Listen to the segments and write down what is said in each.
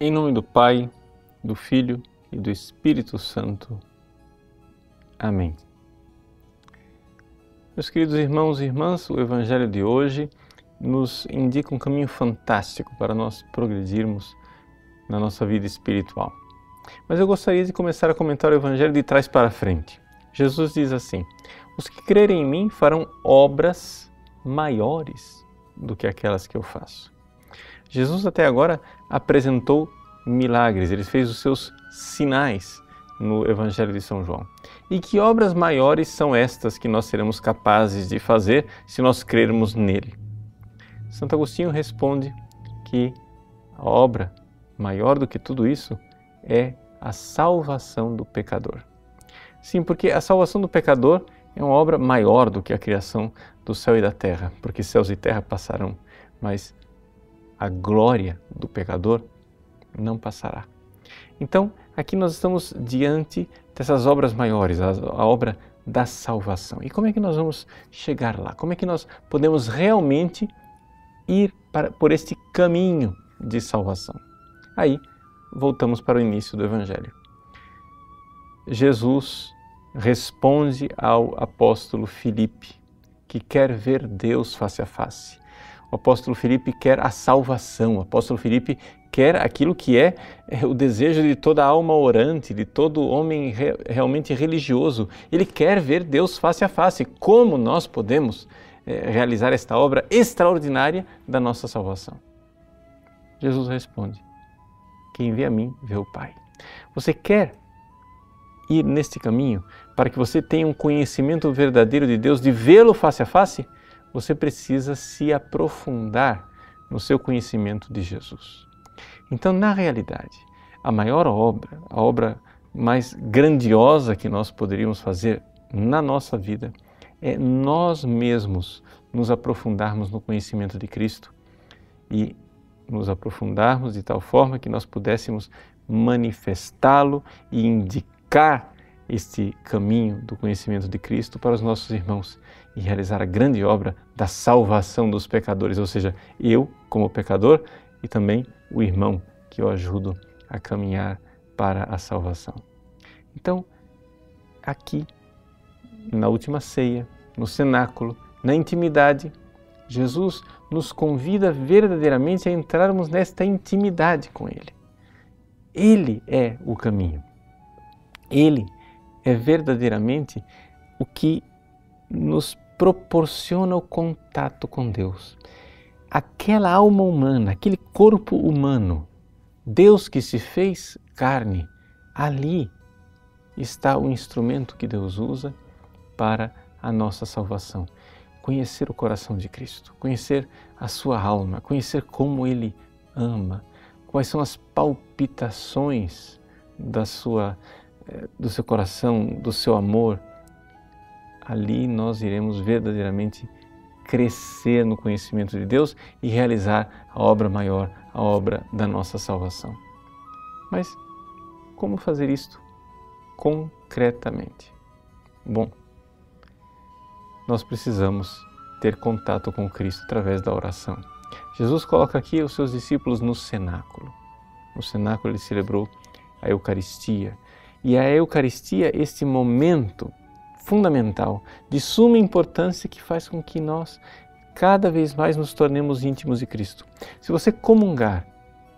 Em nome do Pai, do Filho e do Espírito Santo. Amém. Meus queridos irmãos e irmãs, o Evangelho de hoje nos indica um caminho fantástico para nós progredirmos na nossa vida espiritual. Mas eu gostaria de começar a comentar o Evangelho de trás para frente. Jesus diz assim: Os que crerem em mim farão obras maiores do que aquelas que eu faço. Jesus até agora apresentou milagres, ele fez os seus sinais no Evangelho de São João. E que obras maiores são estas que nós seremos capazes de fazer se nós crermos nele? Santo Agostinho responde que a obra maior do que tudo isso é a salvação do pecador. Sim, porque a salvação do pecador é uma obra maior do que a criação do céu e da terra, porque céus e terra passarão, mas a glória do pecador não passará. Então, aqui nós estamos diante dessas obras maiores, a, a, obra da salvação. E como é que nós vamos chegar lá? Como é que nós podemos realmente ir para, por este caminho de salvação? Aí, voltamos para o início do Evangelho. Jesus responde ao apóstolo Filipe, que quer ver Deus face a face. O apóstolo Filipe quer a salvação, o apóstolo Filipe quer aquilo que é, é o desejo de toda alma orante, de todo homem re, realmente religioso. Ele quer ver Deus face a face. Como nós podemos é, realizar esta obra extraordinária da nossa salvação? Jesus responde: Quem vê a mim, vê o Pai. Você quer ir neste caminho para que você tenha um conhecimento verdadeiro de Deus, de vê-lo face a face? Você precisa se aprofundar no seu conhecimento de Jesus. Então, na realidade, a maior obra, a obra mais grandiosa que nós poderíamos fazer na nossa vida é nós mesmos nos aprofundarmos no conhecimento de Cristo e nos aprofundarmos de tal forma que nós pudéssemos manifestá-lo e indicar este caminho do conhecimento de Cristo para os nossos irmãos e realizar a grande obra da salvação dos pecadores, ou seja, eu como pecador e também o irmão que eu ajudo a caminhar para a salvação. Então, aqui, na última ceia, no cenáculo, na intimidade, Jesus nos convida verdadeiramente a entrarmos nesta intimidade com Ele. Ele é o caminho. Ele é verdadeiramente o que nos proporciona o contato com Deus. Aquela alma humana, aquele corpo humano, Deus que se fez carne, ali está o instrumento que Deus usa para a nossa salvação. Conhecer o coração de Cristo, conhecer a sua alma, conhecer como Ele ama, quais são as palpitações da sua do seu coração, do seu amor, ali nós iremos verdadeiramente crescer no conhecimento de Deus e realizar a obra maior, a obra da nossa salvação. Mas como fazer isto concretamente? Bom, nós precisamos ter contato com Cristo através da oração. Jesus coloca aqui os seus discípulos no cenáculo. No cenáculo ele celebrou a Eucaristia e a Eucaristia, este momento fundamental, de suma importância que faz com que nós cada vez mais nos tornemos íntimos de Cristo. Se você comungar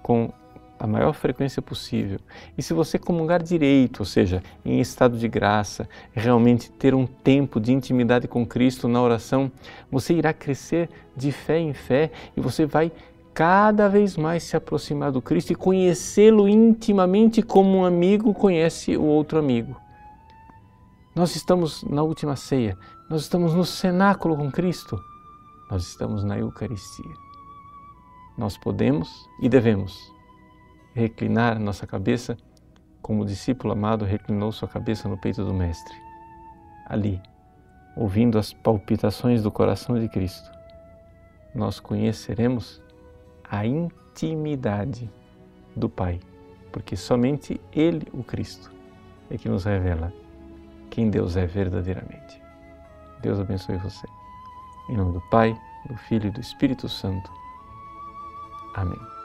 com a maior frequência possível. E se você comungar direito, ou seja, em estado de graça, realmente ter um tempo de intimidade com Cristo na oração, você irá crescer de fé em fé e você vai cada vez mais se aproximar do Cristo e conhecê-lo intimamente como um amigo conhece o outro amigo. Nós estamos na última ceia, nós estamos no cenáculo com Cristo, nós estamos na Eucaristia. Nós podemos e devemos reclinar nossa cabeça como o discípulo amado reclinou sua cabeça no peito do Mestre. Ali, ouvindo as palpitações do coração de Cristo, nós conheceremos a intimidade do Pai, porque somente Ele, o Cristo, é que nos revela quem Deus é verdadeiramente. Deus abençoe você. Em nome do Pai, do Filho e do Espírito Santo. Amém.